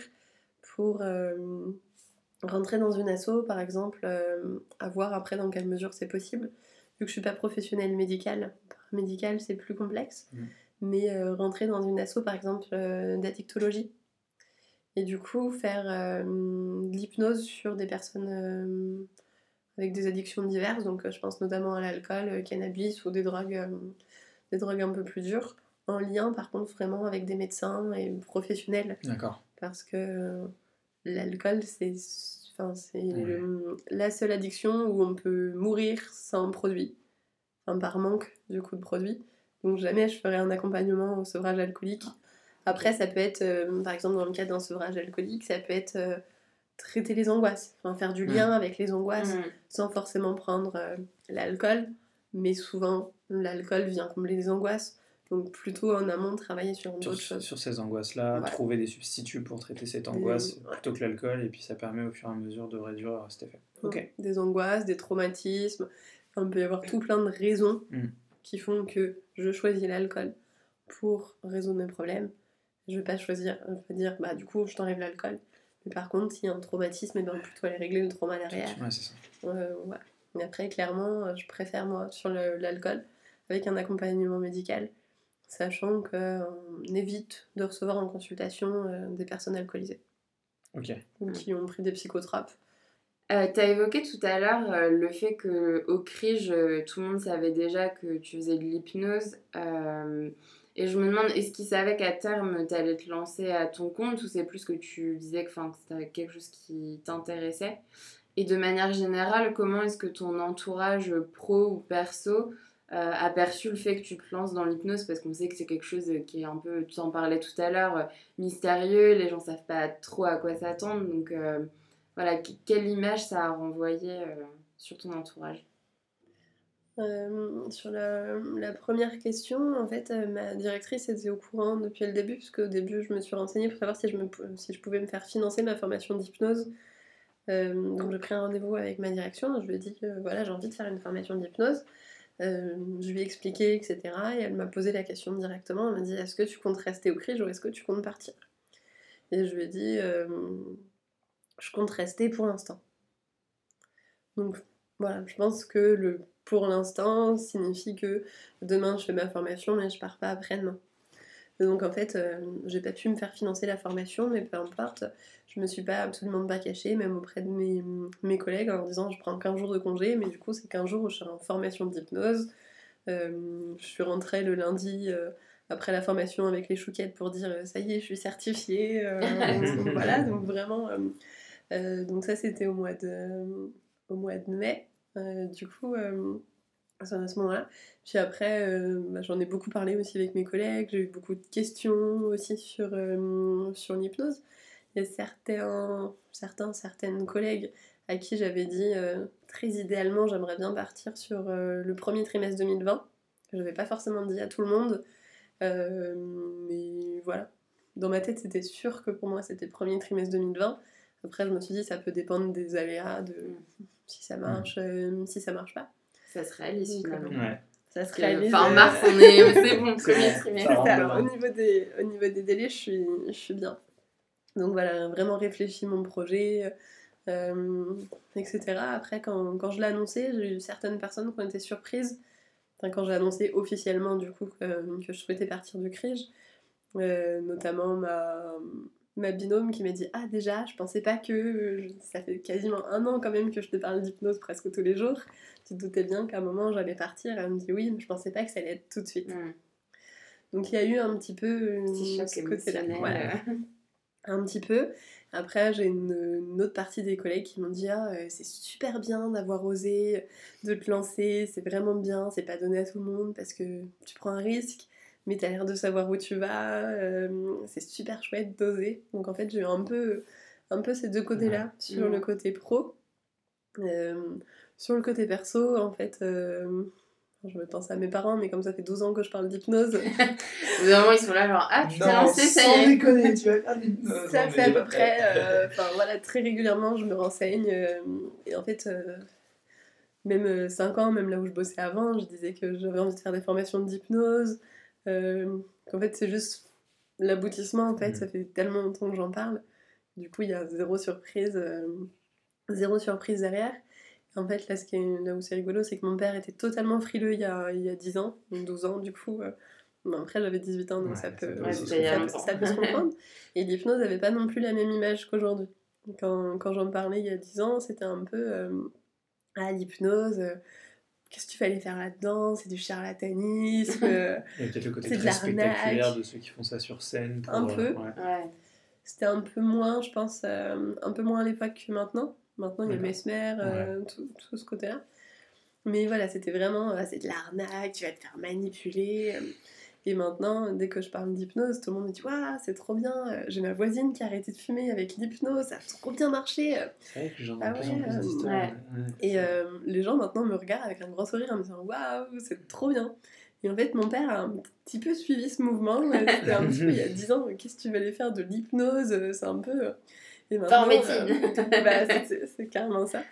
C: pour euh, rentrer dans une asso, par exemple, euh, à voir après dans quelle mesure c'est possible. Vu que je suis pas professionnelle médicale, médicale c'est plus complexe,
B: Mhm.
C: Mais euh, rentrer dans une asso, par exemple, euh, d'addictologie. Et du coup, faire euh, de l'hypnose sur des personnes avec des addictions diverses, donc je pense notamment à l'alcool, cannabis ou des drogues, des drogues un peu plus dures, en lien par contre vraiment avec des médecins et professionnels,
B: D'accord.
C: parce que l'alcool c'est enfin, la seule addiction où on peut mourir sans produit, enfin par manque du coup de produit. Donc jamais je ferai un accompagnement au sevrage alcoolique. Après ça peut être, euh, par exemple dans le cas d'un sevrage alcoolique, ça peut être euh, traiter les angoisses, enfin, faire du lien avec les angoisses
A: Mm.
C: sans forcément prendre euh, l'alcool, mais souvent l'alcool vient combler les angoisses. Donc plutôt en amont travailler sur d'autres choses.
B: sur ces angoisses-là, trouver des substituts pour traiter cette angoisse
C: ouais.
B: plutôt que l'alcool, et puis ça permet au fur et à mesure de réduire cet effet. Ok.
C: Des angoisses, des traumatismes. Enfin, il peut y avoir tout plein de raisons
B: Mm.
C: Qui font que je choisis l'alcool pour résoudre mes problèmes. Je vais pas choisir, je vais pas dire bah du coup je t'enlève l'alcool. Mais par contre, s'il y a un traumatisme, et ben plutôt aller régler le trauma derrière.
B: Ouais, c'est ça.
C: Euh, voilà. Mais après, clairement, je préfère moi sur l'alcool avec un accompagnement médical, sachant qu'on évite de recevoir en consultation euh, des personnes alcoolisées
B: Ok.
C: ou qui ont pris des psychotropes.
A: Euh, tu as évoqué tout à l'heure euh, le fait que au CRIGE, euh, tout le monde savait déjà que tu faisais de l'hypnose. euh, et je me demande, est-ce qu'ils savaient qu'à terme, tu allais te lancer à ton compte ou c'est plus que tu disais que, c'était quelque chose qui t'intéressait? Et de manière générale, comment est-ce que ton entourage pro ou perso a perçu le fait que tu te lances dans l'hypnose? Parce qu'on sait que c'est quelque chose qui est un peu, tu en parlais tout à l'heure, mystérieux, les gens savent pas trop à quoi s'attendre. Donc voilà, que- quelle image ça a renvoyé euh, sur ton entourage?
C: Euh, sur la, première question, en fait, euh, ma directrice était au courant depuis le début, puisque au début, je me suis renseignée pour savoir si je, me, si je pouvais me faire financer ma formation d'hypnose. Donc, j'ai pris un rendez-vous avec ma direction. Je lui ai dit voilà, j'ai envie de faire une formation d'hypnose. Je lui ai expliqué, etc. Et elle m'a posé la question directement. Elle m'a dit Est-ce que tu comptes rester au CRIJ ou est-ce que tu comptes partir? Et je lui ai dit Je compte rester pour l'instant. Donc, voilà, je pense que le pour l'instant signifie que demain je fais ma formation mais je pars pas après-demain. Donc en fait, euh, j'ai pas pu me faire financer la formation, mais peu importe, je me suis pas absolument pas cachée, même auprès de mes, mes collègues, en disant je prends 15 jours de congé, mais du coup c'est 15 jours où je suis en formation d'hypnose. Euh, je suis rentrée le lundi euh, après la formation avec les chouquettes pour dire euh, ça y est, je suis certifiée. donc, voilà, donc vraiment. Euh, donc ça c'était au mois de, au mois de mai. Euh, du coup, euh, à ce moment-là. Puis après, bah, j'en ai beaucoup parlé aussi avec mes collègues. J'ai eu beaucoup de questions aussi sur, sur l'hypnose. Il y a certains, certains, certaines collègues à qui j'avais dit très idéalement, j'aimerais bien partir sur le premier trimestre 2020. Je n'avais pas forcément dit à tout le monde. Mais voilà. Dans ma tête, c'était sûr que pour moi, c'était le premier trimestre 2020. Après, je me suis dit, ça peut dépendre des aléas, de si ça marche, euh, si ça marche pas.
A: Ça se réalise finalement.
B: Ouais.
C: Ça se réalise.
A: Fin
C: euh,
A: mars, on est, c'est bon,
B: C'est
A: premier
B: bon.
A: trimestre.
B: Ça
C: au niveau des, au niveau des délais, je suis, je suis bien. Donc voilà, vraiment réfléchi mon projet, euh, etc. Après, quand, quand je l'ai annoncé, j'ai eu certaines personnes qui ont été surprises. Enfin, quand j'ai annoncé officiellement, du coup, que, que je souhaitais partir du CRIJ, euh, notamment ma, ma binôme qui m'a dit Ah, déjà, je pensais pas que. Ça fait quasiment un an quand même que je te parle d'hypnose presque tous les jours. Tu te doutais bien qu'à un moment j'allais partir. Elle me dit Oui, mais je pensais pas que ça allait être tout de suite.
A: Mm.
C: Donc il y a eu un petit peu
A: Petit choc
C: ce côté-là. Voilà.
A: euh.
C: Un petit peu. Après, j'ai une, une autre partie des collègues qui m'ont dit Ah, euh, c'est super bien d'avoir osé, de te lancer, c'est vraiment bien, c'est pas donné à tout le monde parce que tu prends un risque, mais t'as l'air de savoir où tu vas, euh, c'est super chouette d'oser. Donc en fait, j'ai eu un peu, un peu ces deux côtés-là, sur le côté pro. Euh, sur le côté perso, en fait, euh, je me pense à mes parents, mais comme ça fait 12 ans que je parle d'hypnose,
A: moment, ils sont là, genre, ah, tu t'es
B: Non,
A: lancé, ça
B: sans
A: y est.
B: déconner, tu vas faire. Non,
C: ça fait à peu près, euh, enfin voilà, très régulièrement, je me renseigne. euh, et en fait, euh, même 5 ans, même là où je bossais avant, je disais que j'avais envie de faire des formations d'hypnose. Euh, Qu'en fait, c'est juste l'aboutissement, en fait,
B: Mhm.
C: ça fait tellement longtemps que j'en parle. Du coup, il y a zéro surprise, euh, zéro surprise derrière. En fait, là, ce qui est, là où c'est rigolo, c'est que mon père était totalement frileux il y a, il y a 10 ans, donc 12 ans du coup. euh, bon, après, j'avais 18 ans, donc
B: Ouais,
C: ça peut,
A: aussi
C: ça ça peut se comprendre. Et l'hypnose n'avait pas non plus la même image qu'aujourd'hui. Quand, quand j'en parlais il y a 10 ans, c'était un peu euh, Ah, l'hypnose, euh, qu'est-ce que tu fallait faire là-dedans? C'est du charlatanisme. euh,
B: Il y a peut-être le côté
C: C'est de
B: très
C: l'arnaque.
B: spectaculaire de ceux qui font ça sur scène. pour,
C: Un
B: euh,
C: peu.
B: ouais.
A: Ouais.
C: c'était un peu moins, je pense, euh, un peu moins à l'époque que maintenant. Maintenant, il y a. Mesmer, euh, tout, tout ce côté-là. Mais voilà, c'était vraiment, euh, c'est de l'arnaque, tu vas te faire manipuler. Et maintenant, dès que je parle d'hypnose, tout le monde me dit Waouh, c'est trop bien, euh, j'ai ma voisine qui a arrêté de fumer avec l'hypnose, ça a trop bien marché. euh.
B: C'est vrai que j'en ai
C: Ah
B: de plus en
C: ouais,
B: plus
C: euh,
A: ouais.
B: ouais.
C: Et euh, les gens maintenant me regardent avec un grand sourire en me disant Waouh, c'est trop bien. Et en fait, mon père a un petit peu suivi ce mouvement. ouais, C'était un petit peu il y a 10 ans, qu'est-ce que tu vas aller faire de l'hypnose C'est un peu. Et
A: en
C: euh,
A: médecine.
C: bah, c'est- carrément ça.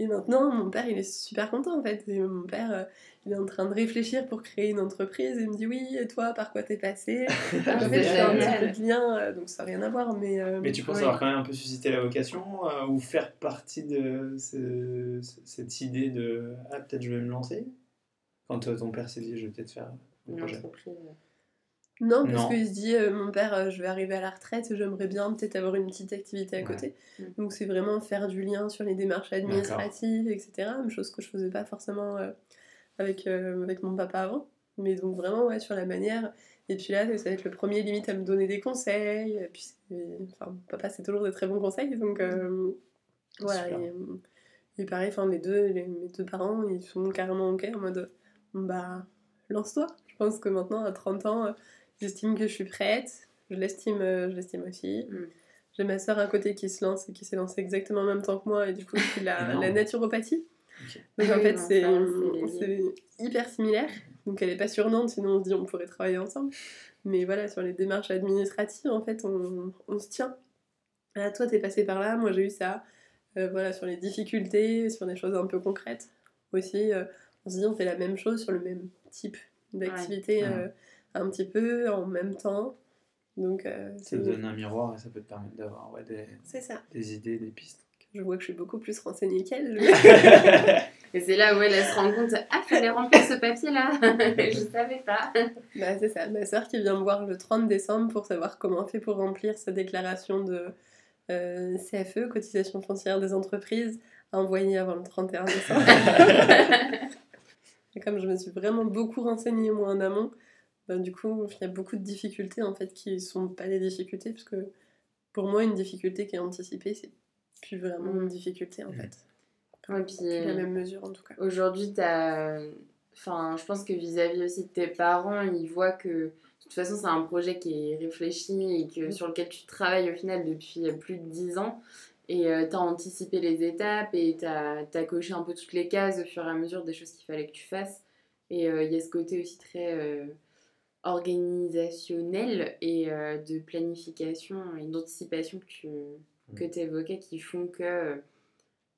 C: Et maintenant, mon père, il est super content en fait. Et mon père, euh, il est en train de réfléchir pour créer une entreprise. Et il me dit Oui, et toi, par quoi t'es passé? En fait, je fais un petit peu de lien, euh, donc ça n'a rien à voir. Mais, euh,
B: Mais tu penses avoir quand même un peu suscité la vocation euh, ou faire partie de ce- ce- cette idée de Ah, peut-être je vais me lancer? Quand euh, ton père s'est dit Je vais peut-être faire un
A: Une entreprise.
C: Non, parce qu'il se dit, euh, mon père, euh, je vais arriver à la retraite, j'aimerais bien peut-être avoir une petite activité à
B: Ouais.
C: côté.
A: Mm.
C: Donc c'est vraiment faire du lien sur les démarches administratives, etc. Une chose que je faisais pas forcément euh, avec, euh, avec mon papa avant. Mais donc vraiment, ouais, sur la manière. Et puis là, ça va être le premier limite à me donner des conseils. Et puis, enfin, papa, c'est toujours des très bons conseils. Donc euh, voilà. Et, et pareil, enfin, les deux, les- mes deux parents, ils sont carrément ok en mode, bah, lance-toi. Je pense que maintenant, à 30 ans, j'estime que je suis prête. Je l'estime, je l'estime aussi.
A: Mm.
C: J'ai ma soeur à côté qui se lance et qui s'est lancée exactement en même temps que moi, et du coup, c'est la,
B: Non.
C: la naturopathie. Donc en fait, c'est hyper similaire. Donc elle est pas sur Nantes, sinon on se dit on pourrait travailler ensemble. Mais voilà, sur les démarches administratives, en fait, on, on se tient. Ah, toi, t'es passé par là, moi j'ai eu ça. Euh, voilà, sur les difficultés, sur des choses un peu concrètes aussi. euh, on se dit on fait la même chose sur le même type d'activité,
B: Ouais.
C: euh, un petit peu en même temps. Donc euh,
B: Ça te donne un miroir et ça peut te permettre d'avoir ouais, des, des idées, des pistes.
C: Je vois que je suis beaucoup plus renseignée qu'elle.
A: Et c'est là où elle, elle se rend compte Ah, fallait remplir ce papier-là Je savais pas.
C: Bah, c'est ça, ma soeur qui vient me voir le 30 décembre pour savoir comment on fait pour remplir sa déclaration de euh, CFE, cotisation foncière des entreprises, à envoyer avant le 31 décembre. Et comme je me suis vraiment beaucoup renseignée moi en amont, bah, du coup il y a beaucoup de difficultés en fait qui sont pas des difficultés, parce que pour moi une difficulté qui est anticipée, c'est plus vraiment une difficulté en
B: Mm.
C: fait.
A: Ouais, puis,
C: Plus la même mesure en tout cas.
A: Aujourd'hui, t'as. Enfin, je pense que vis-à-vis aussi de tes parents, ils voient que de toute façon, c'est un projet qui est réfléchi et que, sur lequel tu travailles au final depuis plus de 10 ans. Et tu as anticipé les étapes et tu as, coché un peu toutes les cases au fur et à mesure des choses qu'il fallait que tu fasses. Et euh, il y a ce côté aussi très euh, organisationnel et euh, de planification et d'anticipation que tu que évoquais qui font que. euh,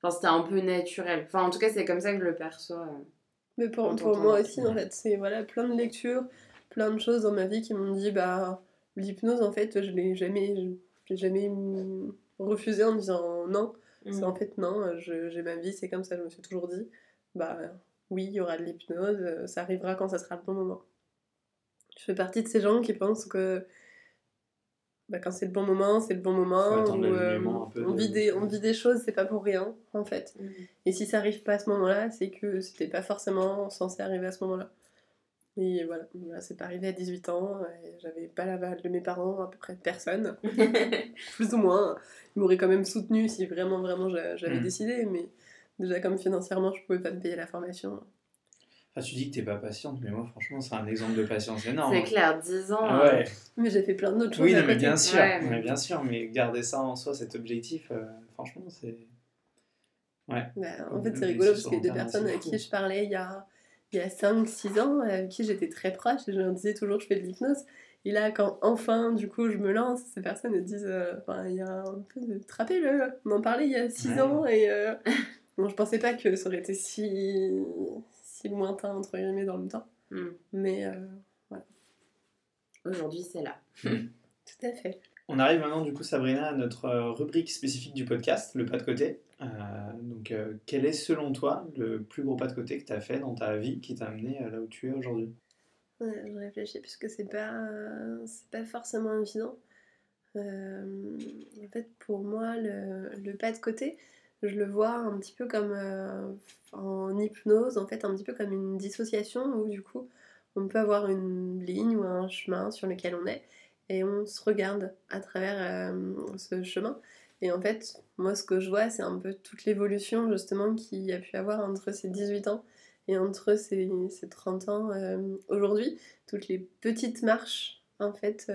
A: Enfin, c'était un peu naturel. Enfin, en tout cas, c'est comme ça que je le perçois. euh.
C: Mais pour, pour moi aussi, en fait, c'est voilà, plein de lectures, plein de choses dans ma vie qui m'ont dit, bah, l'hypnose, en fait, je l'ai jamais, je l'ai jamais mm, refusé en disant non. C'est en fait non, j'ai ma vie, c'est comme ça, je me suis toujours dit, bah, oui, il y aura de l'hypnose, euh, ça arrivera quand ça sera le bon moment. Je fais partie de ces gens qui pensent que bah, quand c'est le bon moment, c'est le bon moment. Euh,
B: l'alignement un peu
C: on,
B: de-
C: vit des, on vit des choses, c'est pas pour rien, en fait.
A: Mm.
C: Et si ça arrive pas à ce moment-là, c'est que c'était pas forcément censé arriver à ce moment-là. Et voilà, Voilà, c'est pas arrivé à 18 ans, j'avais pas l'aval de mes parents, à peu près de personne, plus ou moins. Ils m'auraient quand même soutenu si vraiment, vraiment j'a- j'avais
B: Mm.
C: décidé, mais déjà, comme financièrement, je pouvais pas me payer la formation.
B: Enfin, tu dis que t'es pas patiente, mais moi, franchement, c'est un exemple de patience énorme.
A: C'est clair, 10 ans.
B: Ah ouais.
C: Mais j'ai fait plein d'autres choses.
B: Oui,
C: à
B: non, mais bien sûr,
A: Ouais, mais-
B: mais bien sûr, mais garder ça en soi, cet objectif, euh, franchement, c'est. Ouais.
C: Bah, en fait, c'est rigolo parce
B: sur
C: qu'il y a
B: long
C: des
B: terme,
C: personnes
B: fou.
C: qui je parlais il y a, il y a 5-6 ans, avec qui j'étais très proche, et je leur disais toujours je fais de l'hypnose. Et là, quand enfin, du coup, je me lance, ces personnes me disent euh, Enfin, il y a un peu de trapez-le, on en parlait il y a 6
B: Ouais.
C: ans, et euh, bon, je pensais pas que ça aurait été si, si lointain, entre guillemets, dans le temps.
A: mm.
C: Mais euh,
A: Aujourd'hui, c'est là.
C: tout à fait.
B: On arrive maintenant, du coup, Sabrina, à notre euh, rubrique spécifique du podcast, le pas de côté. Euh, donc, euh, quel est, selon toi, le plus gros pas de côté que tu as fait dans ta vie qui t'a amené là où tu es aujourd'hui?
C: Ouais, je réfléchis parce que c'est pas, euh, c'est pas forcément évident. Euh, en fait, pour moi, le, le pas de côté, je le vois un petit peu comme euh, en hypnose, en fait, un petit peu comme une dissociation où du coup, on peut avoir une ligne ou un chemin sur lequel on est et on se regarde à travers euh, ce chemin. Et en fait, moi, ce que je vois, c'est un peu toute l'évolution justement qu'il y a pu avoir entre ces 18 ans et entre ces, ces 30 ans euh, aujourd'hui, toutes les petites marches en fait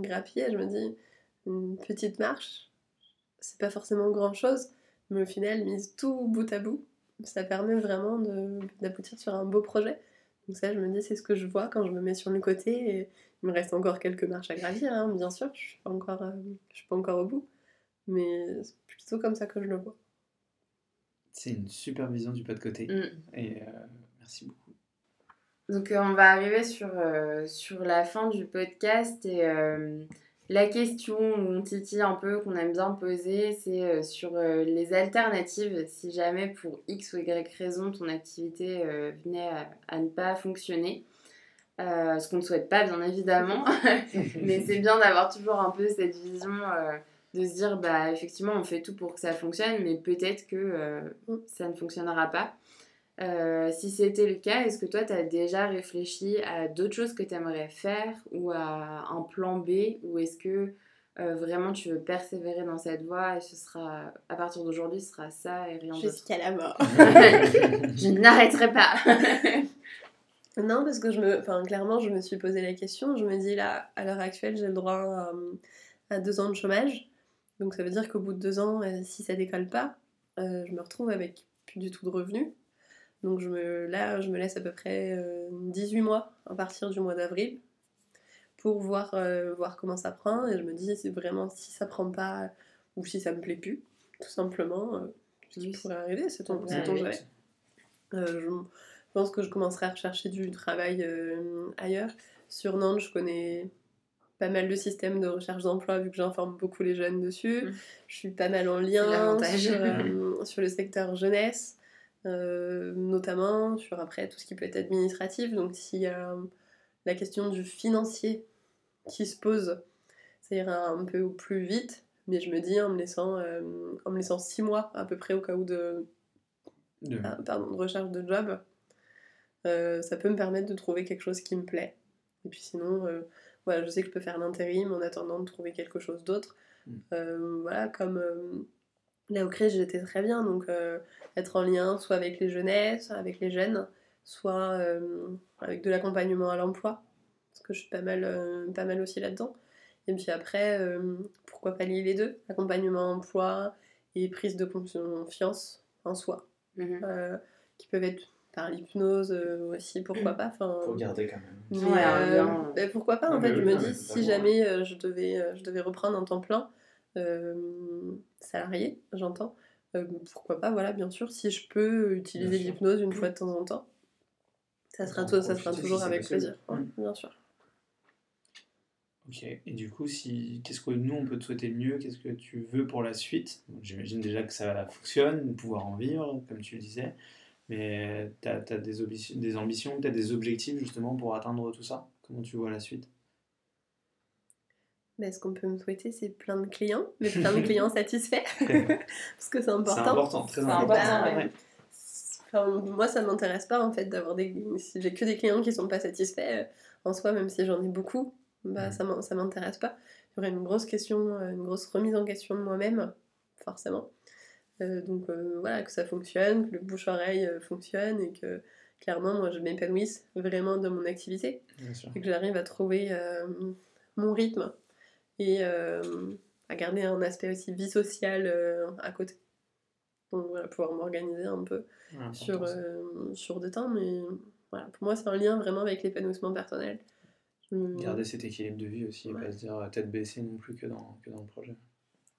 C: grappillées, je me dis, une petite marche, c'est pas forcément grand chose, mais au final, mise tout bout à bout, ça permet vraiment de- d'aboutir sur un beau projet. Donc ça, je me dis, c'est ce que je vois quand je me mets sur le côté. Et il me reste encore quelques marches à gravir, hein, bien sûr, je suis pas encore, euh, je suis pas encore au bout, mais c'est plutôt comme ça que je le vois.
B: C'est une super vision du pas de côté.
A: Mm.
B: Et euh, merci beaucoup.
A: Donc euh, on va arriver sur, euh, sur la fin du podcast et euh, la question où on titille un peu, qu'on aime bien poser, c'est euh, sur euh, les alternatives. Si jamais pour X ou Y raison ton activité euh, venait à, ne pas fonctionner, Euh, ce qu'on ne souhaite pas bien évidemment, mais c'est bien d'avoir toujours un peu cette vision euh, de se dire bah effectivement on fait tout pour que ça fonctionne, mais peut-être que euh,
C: Mm.
A: ça ne fonctionnera pas. Euh, si c'était le cas, est-ce que toi, tu as déjà réfléchi à d'autres choses que tu aimerais faire ou à un plan B ou est-ce que euh, vraiment tu veux persévérer dans cette voie et ce sera, à partir d'aujourd'hui, ce sera ça et rien d'autre?
C: Jusqu'à la mort.
A: Je n'arrêterai pas
C: Non, parce que je me, enfin, clairement, je me suis posé la question. Je me dis là, à l'heure actuelle, j'ai le droit à, à deux ans de chômage. Donc ça veut dire qu'au bout de deux ans, euh, si ça décolle pas, euh, je me retrouve avec plus du tout de revenus. Donc je me, là, je me laisse à peu près euh, 18 mois à partir du mois d'avril pour voir, euh, voir comment ça prend. Et je me dis, c'est vraiment si ça prend pas ou si ça me plaît plus, tout simplement, euh, ce qui
A: Oui.
C: pourrait arriver, c'est ton,
A: Ouais.
C: ton jamais. Euh, je pense que je commencerai à rechercher du travail euh, ailleurs. Sur Nantes, je connais pas mal de systèmes de recherche d'emploi vu que j'informe beaucoup les jeunes dessus.
A: Mm.
C: Je suis pas mal en lien euh, sur le secteur jeunesse, euh, notamment sur après tout ce qui peut être administratif. Donc s'il y a la question du financier qui se pose, ça ira un peu plus vite. Mais je me dis en me laissant, euh, en me laissant six mois à peu près au cas où de,
B: De-
C: ah, pardon, de recherche de job, euh, ça peut me permettre de trouver quelque chose qui me plaît. Et puis sinon, euh, voilà, je sais que je peux faire l'intérim en attendant de trouver quelque chose d'autre.
B: Mm.
C: Euh, voilà, comme euh, là au crèche, j'étais très bien, donc euh, être en lien soit avec les jeunesses, soit avec les jeunes, soit euh, avec de l'accompagnement à l'emploi, parce que je suis pas mal, euh, pas mal aussi là-dedans. Et puis après, euh, pourquoi pas lier les deux, accompagnement emploi et prise de confiance en soi
A: Mhm.
C: euh, qui peuvent être par l'hypnose euh, aussi, pourquoi pas. Enfin,
B: Faut garder quand même.
C: mais,
A: Ouais,
C: pourquoi pas en fait, je me dis si jamais euh, je, devais, euh, je devais reprendre un temps plein, euh, salarié, j'entends, euh, pourquoi pas, voilà, bien sûr, si je peux utiliser l'hypnose une fois de temps en temps, ça sera, tout, ça sera toujours avec plaisir, Ouais, bien sûr.
B: Ok, et du coup, si... qu'est-ce que nous on peut te souhaiter de mieux? Qu'est-ce que tu veux pour la suite? J'imagine déjà que ça fonctionne, pouvoir en vivre, comme tu le disais, mais tu as, des, ambitions- des ambitions, peut-être des objectifs justement pour atteindre tout ça? Comment tu vois la suite?
C: Mais ce qu'on peut me souhaiter, c'est plein de clients, mais plein de clients satisfaits. Parce que c'est important.
B: C'est important, très important.
C: ouais. Enfin, moi, ça m'intéresse pas en fait d'avoir des. Si j'ai que des clients qui sont pas satisfaits, euh, en soi, même si j'en ai beaucoup, bah ça ça m'intéresse pas. Il y aurait une grosse question, euh, une grosse remise en question de moi-même, forcément. Euh, donc euh, voilà, que ça fonctionne, que le bouche-oreille euh, fonctionne et que clairement, moi, je m'épanouisse vraiment dans mon activité
B: Bien sûr.
C: et que j'arrive à trouver euh, mon rythme et euh, à garder un aspect aussi vie sociale euh, à côté. Donc voilà, pouvoir m'organiser un peu
B: Ouais,
C: sur, euh, sur des temps, mais voilà, pour moi c'est un lien vraiment avec l'épanouissement personnel.
B: Garder cet équilibre de vie aussi, et
C: Ouais.
B: pas se dire tête baissée non plus que dans, que dans le projet.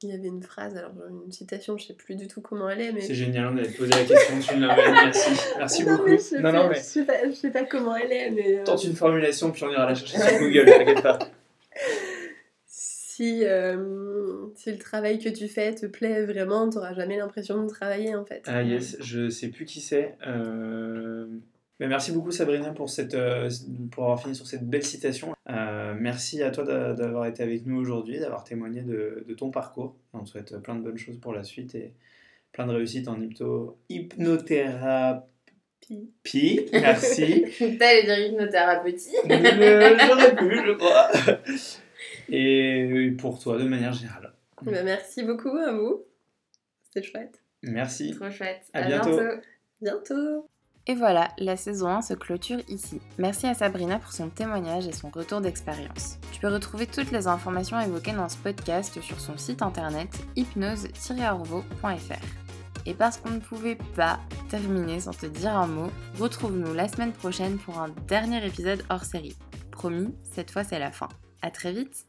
C: Il y avait une phrase, alors une citation, je sais plus du tout comment elle est, mais...
B: C'est génial, on avait posé la question, tu l'emmènes, merci. Merci
C: non,
B: beaucoup.
C: mais je sais,
B: non, non, mais
C: je sais pas, je sais pas comment elle est, mais...
B: tente une formulation, puis on ira la chercher sur Google, t'inquiète pas.
C: si, euh, si le travail que tu fais te plaît vraiment, tu n'auras jamais l'impression de travailler en fait.
B: Ah yes, je sais plus qui c'est. euh, Mais merci beaucoup Sabrina pour, cette, euh, pour avoir fini sur cette belle citation. Euh, merci à toi d'a- d'avoir été avec nous aujourd'hui, d'avoir témoigné de, de ton parcours. On te souhaite plein de bonnes choses pour la suite et plein de réussite en hypno... hypnothérapie.
C: Puis,
B: Merci.
A: T'allais dire hypnothérapeutique.
B: Euh, J'aurais pu, je crois. Et pour toi, de manière générale.
C: bah, merci beaucoup à vous. C'était chouette.
B: Merci.
A: Trop chouette.
B: À bientôt.
C: Bientôt
A: Et voilà, la saison 1 se clôture ici. Merci à Sabrina pour son témoignage et son retour d'expérience. Tu peux retrouver toutes les informations évoquées dans ce podcast sur son site internet hypnose-orvo.fr. Et parce qu'on ne pouvait pas terminer sans te dire un mot, retrouve-nous la semaine prochaine pour un dernier épisode hors série. Promis, cette fois c'est la fin. À très vite